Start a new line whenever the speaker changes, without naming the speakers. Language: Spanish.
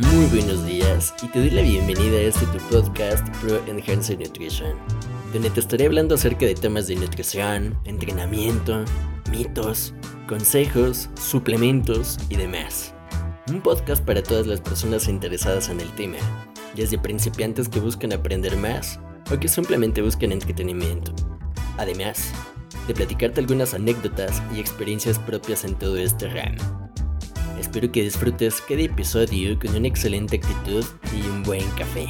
Muy buenos días y te doy la bienvenida a este tu podcast Pro Enhanced Nutrition, donde te estaré hablando acerca de temas de nutrición, entrenamiento, mitos, consejos, suplementos y demás. Un podcast para todas las personas interesadas en el tema, desde principiantes que buscan aprender más o que simplemente buscan entretenimiento. Además, de platicarte algunas anécdotas y experiencias propias en todo este ramo. Espero que disfrutes cada episodio con una excelente actitud y un buen café.